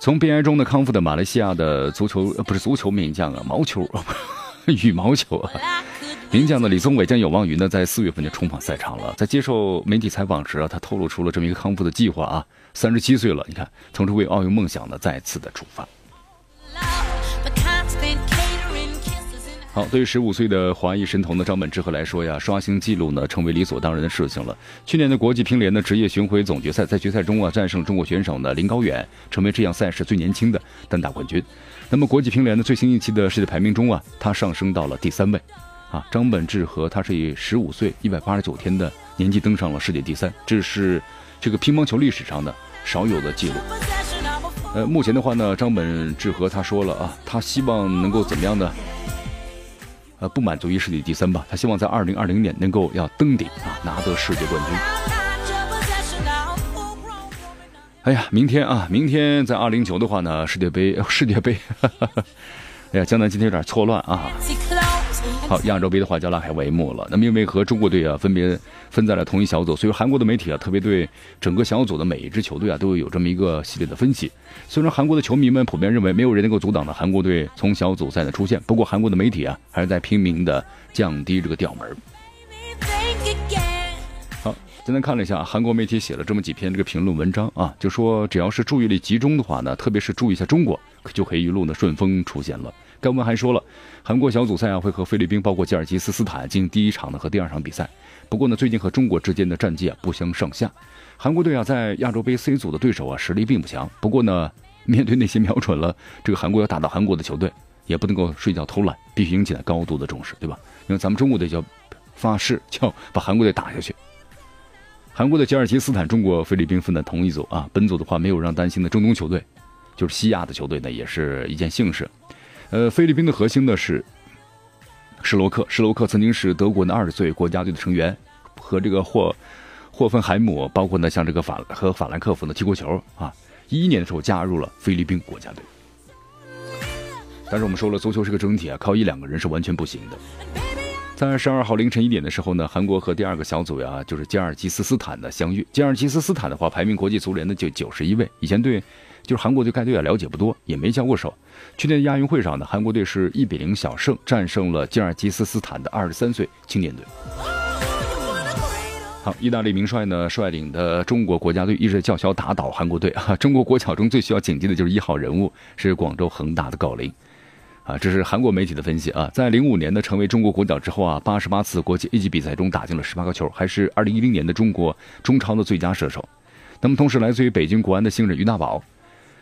从病癌中呢康复的马来西亚的足球呃不是足球名将啊，毛球，羽毛球啊，名将的李宗伟将有望于呢在四月份就重返赛场了。在接受媒体采访时啊，他透露出了这么一个康复的计划啊。三十七岁了，你看，从这为奥运梦想呢再次的出发。对于十五岁的华裔神童的张本智和来说呀，刷新纪录呢成为理所当然的事情了。去年的国际乒联的职业巡回总决赛，在决赛中啊战胜中国选手呢林高远，成为这项赛事最年轻的单打冠军。那么国际乒联的最新一期的世界排名中啊，他上升到了第三位。啊，张本智和他是以十五岁一百八十九天的年纪登上了世界第三，这是这个乒乓球历史上的少有的记录。呃，目前的话呢，张本智和他说了啊，他希望能够怎么样呢？呃，不满足于世界第三吧，他希望在二零二零年能够要登顶啊，拿得世界冠军。哎呀，明天啊，明天在二零九的话呢，世界杯，世界杯，哎呀，江南今天有点错乱啊。好，亚洲杯的话就拉开帷幕了。那么因为和中国队啊分别分在了同一小组，所以韩国的媒体啊特别对整个小组的每一支球队啊都有这么一个系列的分析。虽然韩国的球迷们普遍认为没有人能够阻挡了韩国队从小组赛的出现，不过韩国的媒体啊还是在拼命的降低这个调门。好，今天看了一下韩国媒体写了这么几篇这个评论文章啊，就说只要是注意力集中的话呢，特别是注意一下中国，就可以一路呢顺风出现了。该文还说了，韩国小组赛啊会和菲律宾包括吉尔吉斯斯坦进行第一场呢和第二场比赛。不过呢，最近和中国之间的战绩啊不相上下。韩国队啊在亚洲杯 C 组的对手啊实力并不强。不过呢，面对那些瞄准了这个韩国要打到韩国的球队，也不能够睡觉偷懒，必须引起来高度的重视，对吧？因为咱们中国队叫发誓，叫把韩国队打下去。韩国的吉尔吉斯坦、中国、菲律宾分在同一组啊。本组的话没有让担心的中东球队，就是西亚的球队呢，也是一件幸事。呃，菲律宾的核心呢是施罗克。施罗克曾经是德国的二十岁国家队的成员，和这个霍霍芬海姆，包括呢像这个法和法兰克福呢踢过球啊。一一年的时候加入了菲律宾国家队。但是我们说了，足球是个整体啊，靠一两个人是完全不行的。在十二号凌晨一点的时候呢，韩国和第二个小组呀，就是吉尔吉斯斯坦的相遇。吉尔吉斯斯坦的话，排名国际足联的就九十一位，以前对。就是韩国对该队啊了解不多，也没交过手。去年亚运会上呢，韩国队是一比零小胜，战胜了吉尔吉斯斯坦的二十三岁青年队。好，意大利名帅呢率领的中国国家队一直叫嚣打倒韩国队啊。中国国脚中最需要警惕的就是一号人物是广州恒大的郜林啊。这是韩国媒体的分析啊。在零五年呢成为中国国脚之后啊，八十八次国际一级比赛中打进了十八个球，还是二零一零年的中国中超的最佳射手。那么同时来自于北京国安的新人于大宝。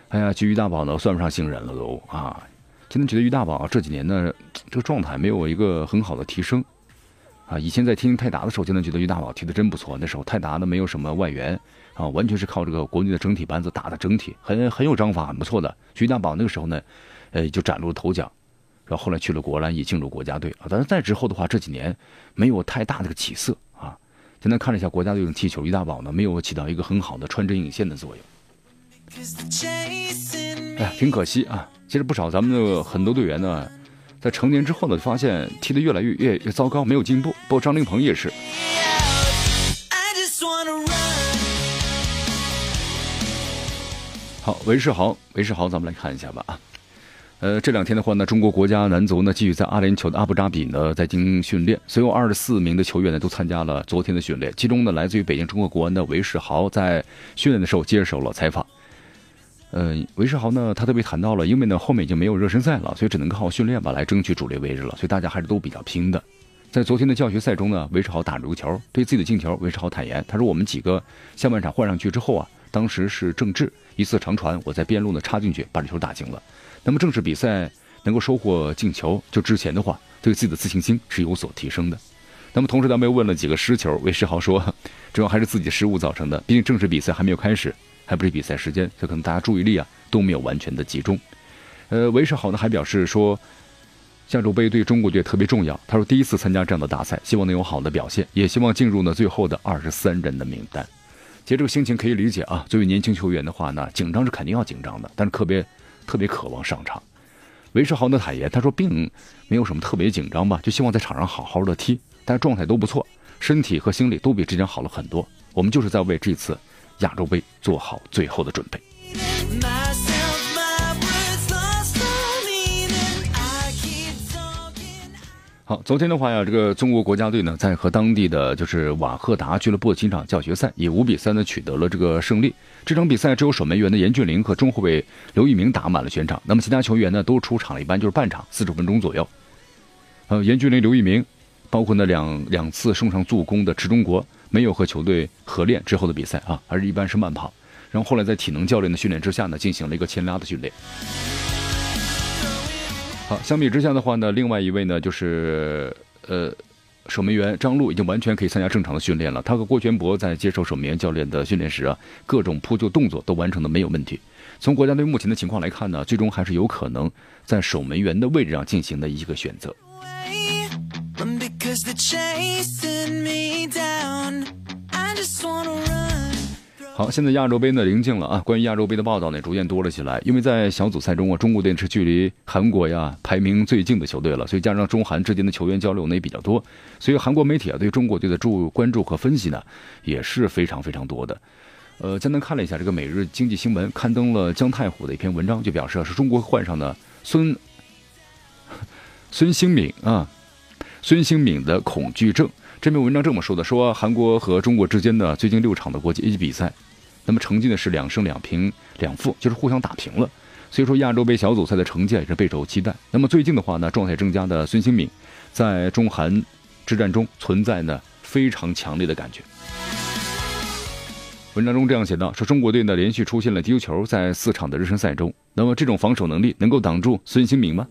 哎呀，其实于大宝呢算不上新人了都啊！真的觉得于大宝这几年呢，这个状态没有一个很好的提升啊。以前在听泰达的时候，真的觉得于大宝踢的真不错。那时候泰达呢没有什么外援啊，完全是靠这个国内的整体班子打的整体，很很有章法，很不错的。于大宝那个时候呢，呃，就崭露头角，然后后来去了国安，也进入国家队啊。但是再之后的话，这几年没有太大的个起色啊。现在看了一下国家队的踢球，于大宝呢没有起到一个很好的穿针引线的作用。哎呀，挺可惜啊！其实不少咱们的很多队员呢，在成年之后呢，发现踢得越来越越越糟糕，没有进步。包括张琳芃也是。好，韦世豪，韦世豪，咱们来看一下吧啊。呃，这两天的话呢，中国国家男足呢继续在阿联酋的阿布扎比呢在进行训练，所有二十四名的球员呢都参加了昨天的训练。其中呢，来自于北京中国国安的韦世豪在训练的时候接受了采访。呃，韦世豪呢，他特别谈到了，因为呢后面已经没有热身赛了，所以只能靠训练吧来争取主力位置了，所以大家还是都比较拼的。在昨天的教学赛中呢，韦世豪打入球，对自己的进球，韦世豪坦言，他说我们几个下半场换上去之后啊，当时是郑智一次长传，我在边路呢插进去把这球打进了。那么正式比赛能够收获进球，就之前的话对自己的自信心是有所提升的。那么同时咱们又问了几个失球，韦世豪说，主要还是自己失误造成的，毕竟正式比赛还没有开始。还不是比赛时间，所以可能大家注意力啊都没有完全的集中。呃，韦世豪呢还表示说，亚洲杯对中国队特别重要。他说第一次参加这样的大赛，希望能有好的表现，也希望进入呢最后的二十三人的名单。其实这个心情可以理解啊，作为年轻球员的话呢，紧张是肯定要紧张的，但是特别特别渴望上场。韦世豪呢坦言，他说并没有什么特别紧张吧，就希望在场上好好的踢，大家状态都不错，身体和心理都比之前好了很多。我们就是在为这次亚洲杯做好最后的准备。好，昨天的话呀，这个中国国家队呢，在和当地的就是瓦赫达俱乐部的几场教学赛，以五比三呢取得了这个胜利。这场比赛只有守门员的严俊凌和中后卫刘玉明打满了全场，那么其他球员呢都出场了，一般就是半场，四十分钟左右。呃，严俊凌、刘玉明，包括那两两次送上助攻的池中国，没有和球队合练之后的比赛啊，而是一般是慢跑。然后后来在体能教练的训练之下呢，进行了一个牵拉的训练。好，相比之下的话呢，另外一位呢就是呃，守门员张璐已经完全可以参加正常的训练了。他和郭全博在接受守门员教练的训练时啊，各种扑救动作都完成的没有问题。从国家队目前的情况来看呢，最终还是有可能在守门员的位置上进行的一个选择。好，现在亚洲杯呢临近了啊，关于亚洲杯的报道呢逐渐多了起来。因为在小组赛中啊，中国队是距离韩国呀排名最近的球队了，所以加上中韩之间的球员交流呢也比较多，所以韩国媒体啊对中国队的注关注和分析呢也是非常非常多的。呃，江南看了一下这个《每日经济新闻》刊登了姜太虎的一篇文章，就表示啊是中国换上了孙孙兴敏啊孙兴敏的恐惧症。这篇文章这么说的：说韩国和中国之间的最近六场的国际 A 级比赛。那么成绩呢是两胜两平两负，就是互相打平了。所以说亚洲杯小组赛的成绩也是备受期待。那么最近的话呢，状态正佳的孙兴敏，在中韩之战中存在呢非常强烈的感觉。文章中这样写道：说中国队呢连续出现了丢球，在四场的热身赛中，那么这种防守能力能够挡住孙兴敏吗？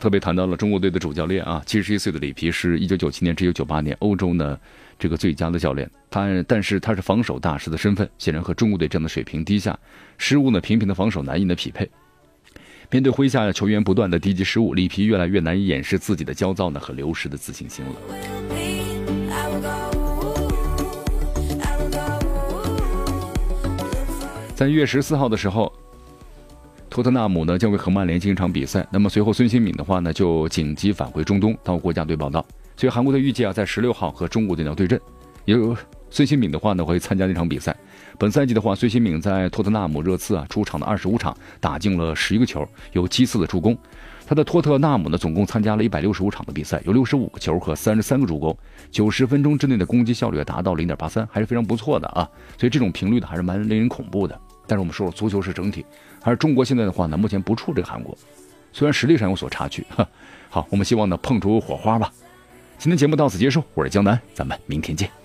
特别谈到了中国队的主教练啊，七十一岁的里皮是一九九七年至一九九八年欧洲呢这个最佳的教练。他但是他是防守大师的身份，显然和中国队这样的水平低下，失误呢频频的防守难以的匹配。面对麾下球员不断的低级失误，里皮越来越难以掩饰自己的焦躁呢和流失的自信心了。在一月十四号的时候。托特纳姆呢将会和曼联进行一场比赛，那么随后孙兴敏的话呢就紧急返回中东到国家队报道，所以韩国队预计啊在十六号和中国队要对阵，有孙兴敏的话呢会参加那场比赛。本赛季的话，孙兴敏在托特纳姆热刺啊出场的二十五场，打进了十一个球，有七次的助攻。他的托特纳姆呢总共参加了一百六十五场的比赛，有六十五个球和三十三个助攻，九十分钟之内的攻击效率达到零点八三，还是非常不错的啊。所以这种频率呢还是蛮令人恐怖的。但是我们说了，足球是整体。而中国现在的话呢，目前不怵这个韩国，虽然实力上有所差距。哈好，我们希望呢碰出火花吧。今天节目到此结束，我是江南，咱们明天见。